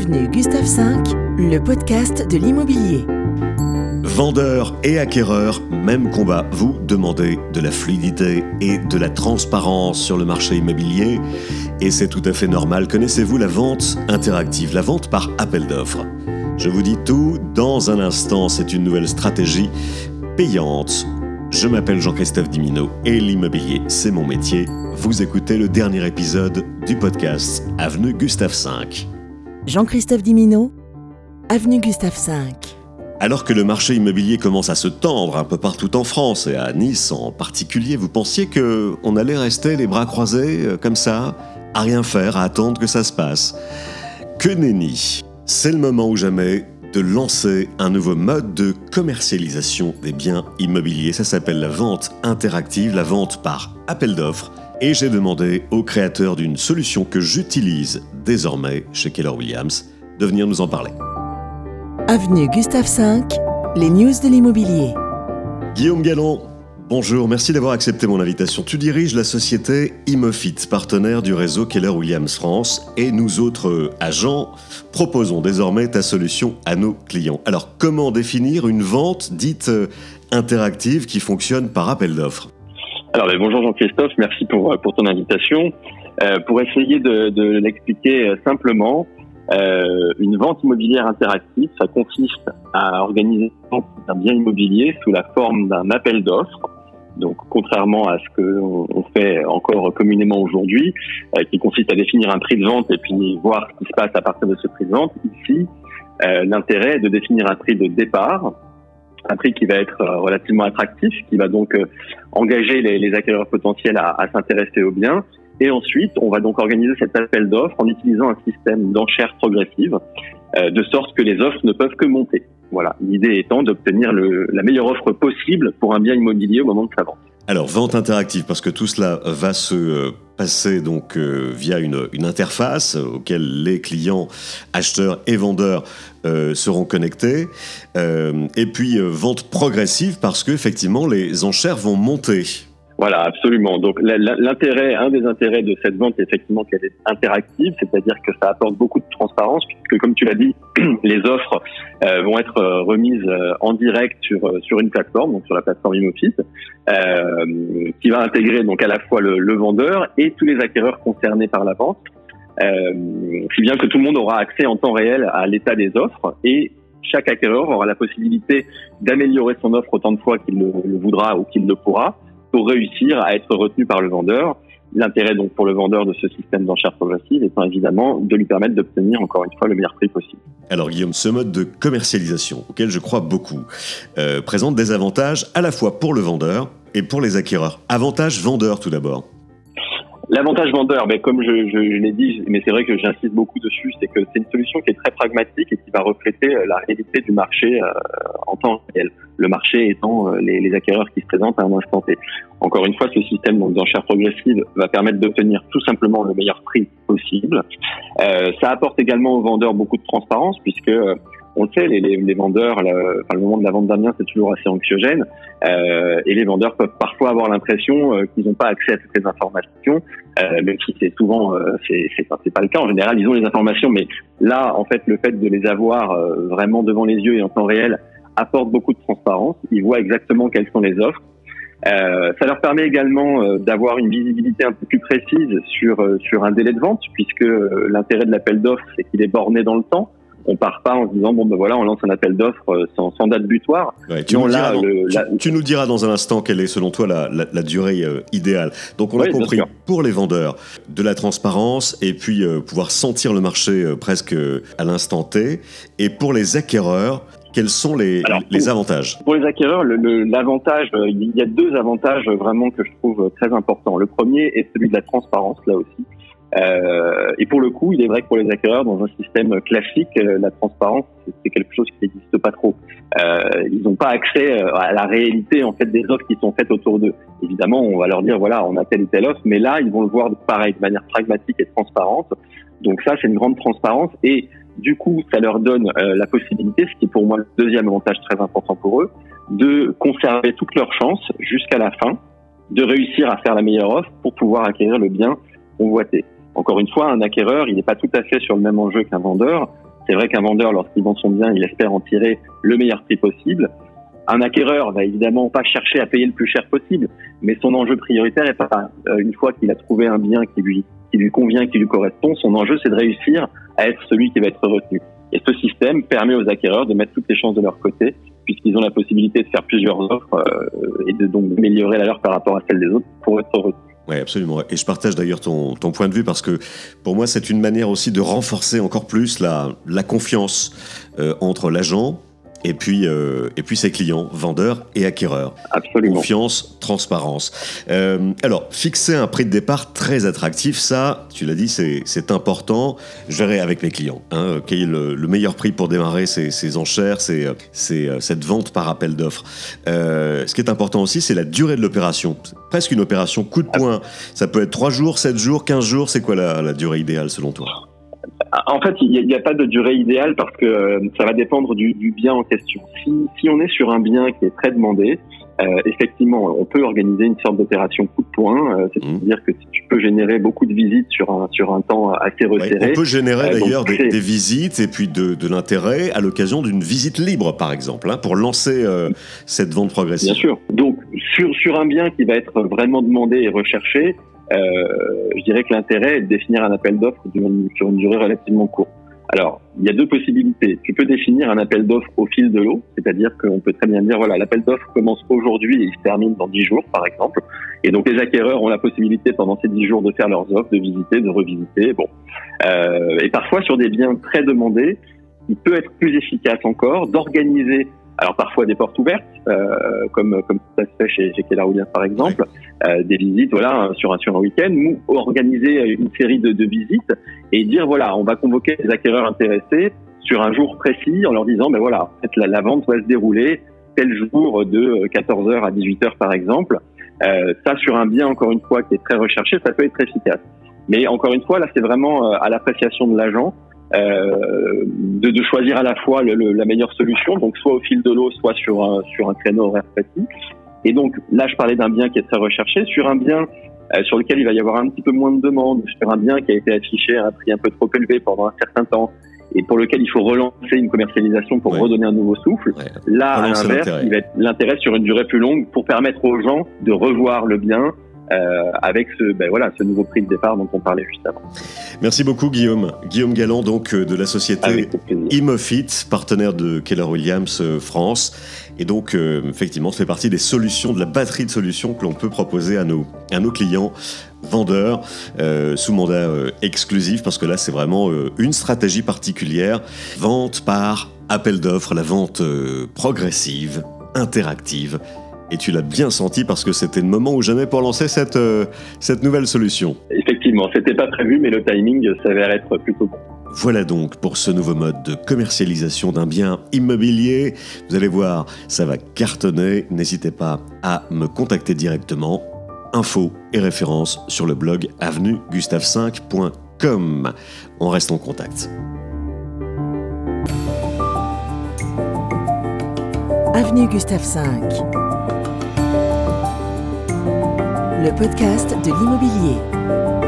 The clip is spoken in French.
Avenue Gustave V, le podcast de l'immobilier. Vendeurs et acquéreurs, même combat. Vous demandez de la fluidité et de la transparence sur le marché immobilier. Et c'est tout à fait normal. Connaissez-vous la vente interactive, la vente par appel d'offres Je vous dis tout dans un instant. C'est une nouvelle stratégie payante. Je m'appelle Jean-Christophe Dimino et l'immobilier, c'est mon métier. Vous écoutez le dernier épisode du podcast Avenue Gustave V. Jean-Christophe Dimino, Avenue Gustave V. Alors que le marché immobilier commence à se tendre un peu partout en France et à Nice en particulier, vous pensiez que on allait rester les bras croisés euh, comme ça, à rien faire, à attendre que ça se passe Que nenni C'est le moment ou jamais de lancer un nouveau mode de commercialisation des biens immobiliers. Ça s'appelle la vente interactive, la vente par appel d'offres. Et j'ai demandé au créateur d'une solution que j'utilise désormais chez Keller Williams de venir nous en parler. Avenue Gustave V, les news de l'immobilier. Guillaume Gallon, bonjour, merci d'avoir accepté mon invitation. Tu diriges la société Imofit, partenaire du réseau Keller Williams France, et nous autres agents proposons désormais ta solution à nos clients. Alors, comment définir une vente dite interactive qui fonctionne par appel d'offres? Alors, ben, bonjour Jean-Christophe, merci pour, pour ton invitation. Euh, pour essayer de, de l'expliquer euh, simplement, euh, une vente immobilière interactive, ça consiste à organiser un bien immobilier sous la forme d'un appel d'offres. Donc, contrairement à ce que on fait encore communément aujourd'hui, euh, qui consiste à définir un prix de vente et puis voir ce qui se passe à partir de ce prix de vente, ici, euh, l'intérêt est de définir un prix de départ un prix qui va être euh, relativement attractif, qui va donc euh, engager les, acquéreurs potentiels à, s'intéresser au bien. Et ensuite, on va donc organiser cet appel d'offres en utilisant un système d'enchères progressives, euh, de sorte que les offres ne peuvent que monter. Voilà, l'idée étant d'obtenir la meilleure offre possible pour un bien immobilier au moment de sa vente. Alors, vente interactive, parce que tout cela va se passer donc euh, via une, interface auquel les clients, acheteurs et vendeurs euh, seront connectés. Euh, et puis, vente progressive, parce qu'effectivement, les enchères vont monter. Voilà, absolument. Donc l'intérêt, un des intérêts de cette vente, effectivement, qu'elle est interactive, c'est-à-dire que ça apporte beaucoup de transparence, puisque comme tu l'as dit, les offres euh, vont être euh, remises euh, en direct sur sur une plateforme, donc sur la plateforme euh, qui va intégrer donc à la fois le, vendeur et tous les acquéreurs concernés par la vente, si bien que tout le monde aura accès en temps réel à l'état des offres et chaque acquéreur aura la possibilité d'améliorer son offre autant de fois qu'il le voudra ou qu'il le pourra pour réussir à être retenu par le vendeur. L'intérêt donc pour le vendeur de ce système d'enchères progressive étant évidemment de lui permettre d'obtenir encore une fois le meilleur prix possible. Alors Guillaume, ce mode de commercialisation, auquel je crois beaucoup, euh, présente des avantages à la fois pour le vendeur et pour les acquéreurs. Avantage vendeur tout d'abord. L'avantage vendeur, ben, comme je, je, je l'ai dit, mais c'est vrai que j'insiste beaucoup dessus, c'est que c'est une solution qui est très pragmatique et qui va refléter la réalité du marché euh, en temps réel. Le marché étant euh, les, les, acquéreurs qui se présentent à un instant T. Encore une fois, ce système d'enchères progressive va permettre d'obtenir tout simplement le meilleur prix possible. Euh, ça apporte également aux vendeurs beaucoup de transparence puisque on le sait, les, les, les vendeurs, le, enfin, le moment de la vente bien, c'est toujours assez anxiogène, euh, et les vendeurs peuvent parfois avoir l'impression euh, qu'ils n'ont pas accès à toutes les informations, euh, même si c'est souvent, euh, c'est pas, pas le cas. En général, ils ont les informations, mais là, en fait, le fait de les avoir euh, vraiment devant les yeux et en temps réel apporte beaucoup de transparence. Ils voient exactement quelles sont les offres. Euh, ça leur permet également euh, d'avoir une visibilité un peu plus précise sur sur un délai de vente, puisque l'intérêt de l'appel d'offres, c'est qu'il est borné dans le temps on part pas en se disant bon ben voilà on lance un appel d'offres euh, sans, sans, date butoir. Ouais, tu, non, nous là, le, tu, la... tu, nous diras dans un instant quelle est selon toi la, la, la durée euh, idéale. Donc on oui, a compris pour les vendeurs de la transparence et puis euh, pouvoir sentir le marché euh, presque à l'instant T. Et pour les acquéreurs, quels sont les, Alors, les avantages? Pour les acquéreurs, l'avantage, le, le, il y a deux avantages vraiment que je trouve très importants. Le premier est celui de la transparence là aussi. Euh, et pour le coup, il est vrai que pour les acquéreurs, dans un système classique, euh, la transparence, c'est quelque chose qui n'existe pas trop. Euh, ils n'ont pas accès euh, à la réalité en fait des offres qui sont faites autour d'eux. Évidemment, on va leur dire voilà, on a telle ou telle offre, mais là, ils vont le voir de pareil, de manière pragmatique et transparente. Donc ça, c'est une grande transparence et du coup, ça leur donne euh, la possibilité, ce qui est pour moi le deuxième avantage très important pour eux, de conserver toutes leurs chances jusqu'à la fin, de réussir à faire la meilleure offre pour pouvoir acquérir le bien convoité. Encore une fois, un acquéreur, il n'est pas tout à fait sur le même enjeu qu'un vendeur. C'est vrai qu'un vendeur, lorsqu'il vend son bien, il espère en tirer le meilleur prix possible. Un acquéreur va évidemment pas chercher à payer le plus cher possible, mais son enjeu prioritaire est pas euh, une fois qu'il a trouvé un bien qui lui qui lui convient, qui lui correspond, son enjeu c'est de réussir à être celui qui va être retenu. Et ce système permet aux acquéreurs de mettre toutes les chances de leur côté, puisqu'ils ont la possibilité de faire plusieurs offres euh, et de donc améliorer la leur par rapport à celle des autres pour être retenus. Oui, absolument. Et je partage d'ailleurs ton, ton, point de vue parce que pour moi, c'est une manière aussi de renforcer encore plus la, la confiance euh, entre l'agent et puis, euh, et puis ses clients, vendeurs et acquéreurs. Absolument. Confiance, transparence. Euh, alors, fixer un prix de départ très attractif, ça, tu l'as dit, c'est important. Je verrai avec mes clients. Hein, quel est le, le, meilleur prix pour démarrer ces, ces enchères, c'est euh, cette vente par appel d'offres. Euh, ce qui est important aussi, c'est la durée de l'opération. Presque une opération coup de poing. Ça peut être 3 jours, 7 jours, 15 jours. C'est quoi la, la durée idéale selon toi? En fait, il n'y a, a, pas de durée idéale parce que euh, ça va dépendre du, du, bien en question. Si, si, on est sur un bien qui est très demandé, euh, effectivement, on peut organiser une sorte d'opération coup de poing, euh, c'est-à-dire mmh. que tu peux générer beaucoup de visites sur un, sur un temps assez resserré. Ouais, on peut générer d'ailleurs des, des, visites et puis de, de l'intérêt à l'occasion d'une visite libre, par exemple, hein, pour lancer cette vente progressive. Bien sûr. Donc, sur, sur un bien qui va être vraiment demandé et recherché, je dirais que l'intérêt est de définir un appel d'offres sur une durée relativement courte. Alors, il y a deux possibilités. Tu peux définir un appel d'offres au fil de l'eau, c'est-à-dire qu'on peut très bien dire, voilà, l'appel d'offres commence aujourd'hui et il se termine dans dix jours, par exemple. Et donc, les acquéreurs ont la possibilité pendant ces dix jours de faire leurs offres, de visiter, de revisiter. Bon. Euh, et parfois, sur des biens très demandés, il peut être plus efficace encore d'organiser alors parfois des portes ouvertes, euh, comme comme ça se fait chez, chez Keller Williams par exemple, euh, des visites voilà sur un sur un week-end, ou organiser une série de, de, visites et dire voilà on va convoquer les acquéreurs intéressés sur un jour précis en leur disant ben voilà en fait, la, la vente va se dérouler tel jour de 14h à 18h par exemple. Euh, ça sur un bien encore une fois qui est très recherché, ça peut être efficace. Mais encore une fois là c'est vraiment euh, à l'appréciation de l'agent. Euh, de, de, choisir à la fois le, le, la meilleure solution, donc soit au fil de l'eau, soit sur un, sur un créneau horaire précis. Et donc là, je parlais d'un bien qui est très recherché, sur un bien euh, sur lequel il va y avoir un petit peu moins de demandes, sur un bien qui a été affiché à un prix un peu trop élevé pendant un certain temps, et pour lequel il faut relancer une commercialisation pour ouais. redonner un nouveau souffle. Ouais. Là, à l'inverse, il va être l'intérêt sur une durée plus longue pour permettre aux gens de revoir le bien, euh, avec ce, ben voilà, ce nouveau prix de départ dont on parlait juste avant. Merci beaucoup Guillaume. Guillaume Galland, donc euh, de la société Imofit, partenaire de Keller Williams euh, France. Et donc, euh, effectivement, ça fait partie des solutions, de la batterie de solutions que l'on peut proposer à nos, à nos clients vendeurs euh, sous mandat euh, exclusif, parce que là, c'est vraiment une stratégie particulière. Vente par appel d'offres, la vente progressive, interactive et tu l'as bien senti parce que c'était le moment ou jamais pour lancer cette, euh, cette nouvelle solution. Effectivement, c'était pas prévu, mais le timing s'avère être plutôt bon. Voilà donc pour ce nouveau mode de commercialisation d'un bien immobilier. Vous allez voir, ça va cartonner. N'hésitez pas à me contacter directement. Infos et références sur le blog avenuegustave5.com. On reste en contact. Avenue Gustave V le podcast de l'immobilier.